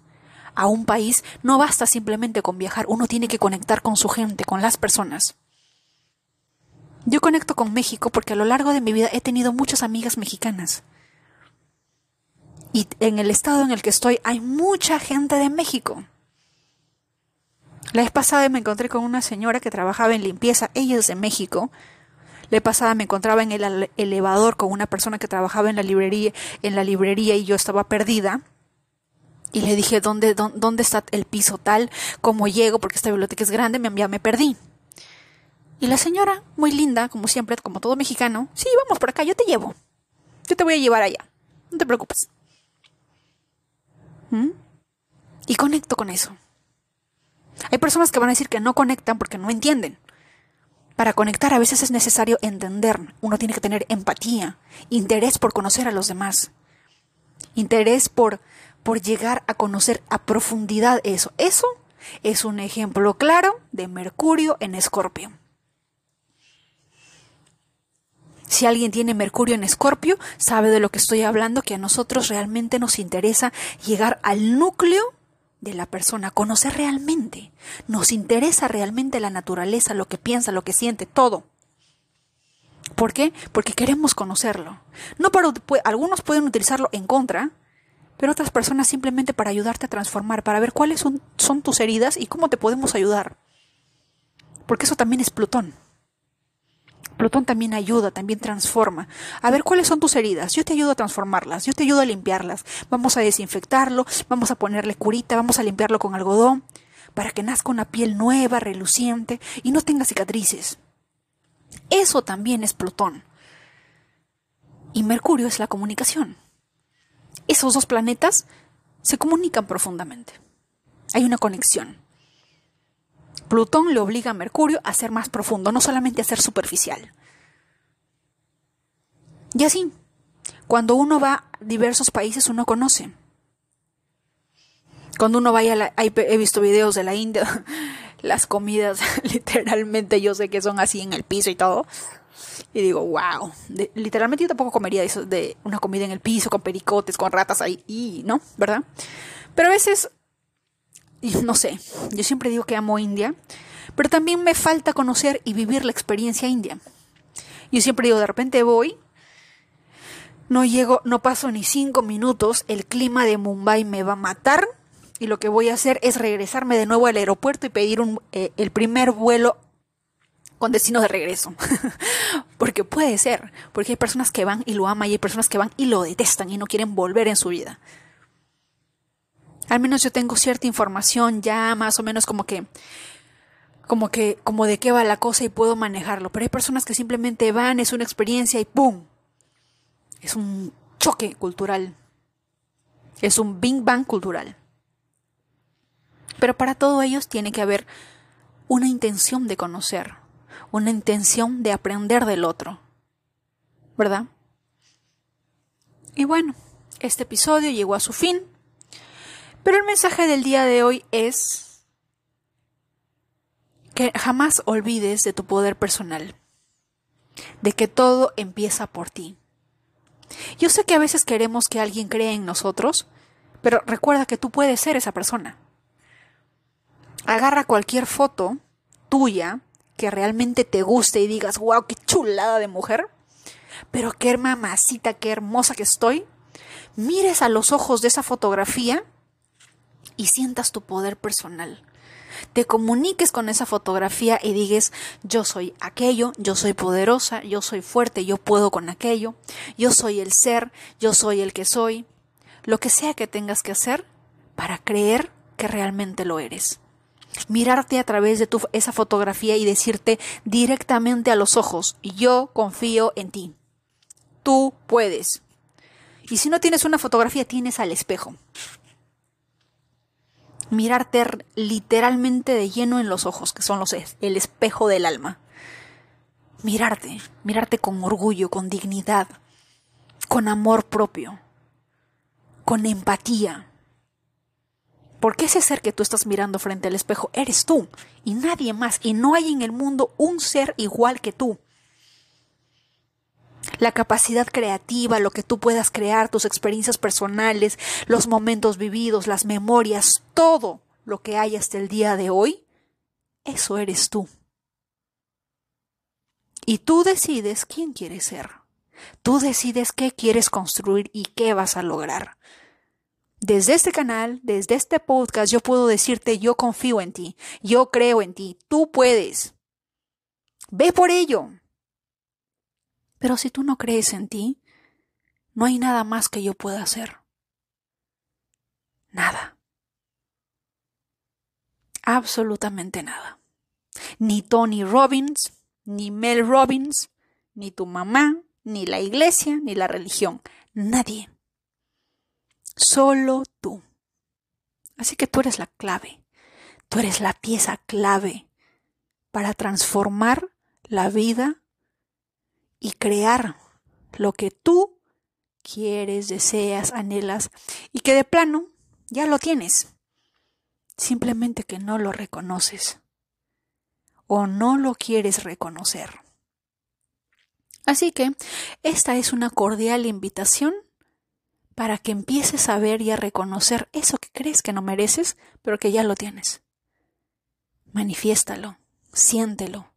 Speaker 1: a un país, no basta simplemente con viajar, uno tiene que conectar con su gente, con las personas. Yo conecto con México porque a lo largo de mi vida he tenido muchas amigas mexicanas. Y en el estado en el que estoy hay mucha gente de México. La vez pasada me encontré con una señora que trabajaba en limpieza, ella es de México. La vez pasada me encontraba en el elevador con una persona que trabajaba en la librería, en la librería y yo estaba perdida. Y le dije, ¿dónde, dónde, está el piso tal? ¿Cómo llego? Porque esta biblioteca es grande, me, me perdí. Y la señora, muy linda, como siempre, como todo mexicano, sí, vamos por acá, yo te llevo. Yo te voy a llevar allá. No te preocupes. ¿Mm? Y conecto con eso. Hay personas que van a decir que no conectan porque no entienden. Para conectar a veces es necesario entender. Uno tiene que tener empatía, interés por conocer a los demás, interés por, por llegar a conocer a profundidad eso. Eso es un ejemplo claro de Mercurio en Escorpio. Si alguien tiene Mercurio en Escorpio, sabe de lo que estoy hablando, que a nosotros realmente nos interesa llegar al núcleo de la persona, conocer realmente. Nos interesa realmente la naturaleza, lo que piensa, lo que siente, todo. ¿Por qué? Porque queremos conocerlo. No para, algunos pueden utilizarlo en contra, pero otras personas simplemente para ayudarte a transformar, para ver cuáles son, son tus heridas y cómo te podemos ayudar. Porque eso también es Plutón. Plutón también ayuda, también transforma. A ver cuáles son tus heridas. Yo te ayudo a transformarlas, yo te ayudo a limpiarlas. Vamos a desinfectarlo, vamos a ponerle curita, vamos a limpiarlo con algodón para que nazca una piel nueva, reluciente y no tenga cicatrices. Eso también es Plutón. Y Mercurio es la comunicación. Esos dos planetas se comunican profundamente. Hay una conexión. Plutón le obliga a Mercurio a ser más profundo, no solamente a ser superficial. Y así, cuando uno va a diversos países, uno conoce. Cuando uno vaya a la, he visto videos de la India, las comidas literalmente yo sé que son así en el piso y todo. Y digo, wow, literalmente yo tampoco comería eso de una comida en el piso con pericotes, con ratas ahí, y, ¿no? ¿Verdad? Pero a veces no sé, yo siempre digo que amo India, pero también me falta conocer y vivir la experiencia india. Yo siempre digo, de repente voy, no llego, no paso ni cinco minutos, el clima de Mumbai me va a matar, y lo que voy a hacer es regresarme de nuevo al aeropuerto y pedir un, eh, el primer vuelo con destino de regreso. porque puede ser, porque hay personas que van y lo aman y hay personas que van y lo detestan y no quieren volver en su vida. Al menos yo tengo cierta información ya más o menos como que como que como de qué va la cosa y puedo manejarlo, pero hay personas que simplemente van, es una experiencia y ¡pum! Es un choque cultural. Es un bing bang cultural. Pero para todo ellos tiene que haber una intención de conocer, una intención de aprender del otro. ¿Verdad? Y bueno, este episodio llegó a su fin, pero el mensaje del día de hoy es que jamás olvides de tu poder personal, de que todo empieza por ti. Yo sé que a veces queremos que alguien cree en nosotros, pero recuerda que tú puedes ser esa persona. Agarra cualquier foto tuya que realmente te guste y digas, wow, qué chulada de mujer, pero qué mamacita, qué hermosa que estoy. Mires a los ojos de esa fotografía y sientas tu poder personal. Te comuniques con esa fotografía y digas, yo soy aquello, yo soy poderosa, yo soy fuerte, yo puedo con aquello, yo soy el ser, yo soy el que soy. Lo que sea que tengas que hacer para creer que realmente lo eres mirarte a través de tu, esa fotografía y decirte directamente a los ojos, yo confío en ti. Tú puedes. Y si no tienes una fotografía, tienes al espejo. Mirarte literalmente de lleno en los ojos, que son los, el espejo del alma. Mirarte, mirarte con orgullo, con dignidad, con amor propio, con empatía porque ese ser que tú estás mirando frente al espejo eres tú y nadie más. Y no hay en el mundo un ser igual que tú. La capacidad creativa, lo que tú puedas crear, tus experiencias personales, los momentos vividos, las memorias, todo lo que hay hasta el día de hoy, eso eres tú. Y tú decides quién quieres ser. Tú decides qué quieres construir y qué vas a lograr. Desde este canal, desde este podcast, yo puedo decirte, yo confío en ti, yo creo en ti, tú puedes. Ve por ello. Pero si tú no crees en ti, no hay nada más que yo pueda hacer. Nada. Absolutamente nada. Ni Tony Robbins, ni Mel Robbins, ni tu mamá, ni la iglesia, ni la religión. Nadie. Solo tú. Así que tú eres la clave. Tú eres la pieza clave para transformar la vida y crear lo que tú quieres, deseas, anhelas y que de plano ya lo tienes. Simplemente que no lo reconoces o no lo quieres reconocer. Así que esta es una cordial invitación para que empieces a ver y a reconocer eso que crees que no mereces, pero que ya lo tienes. Manifiéstalo, siéntelo,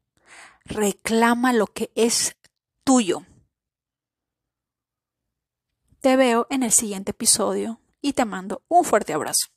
Speaker 1: reclama lo que es tuyo. Te veo en el siguiente episodio y te mando un fuerte abrazo.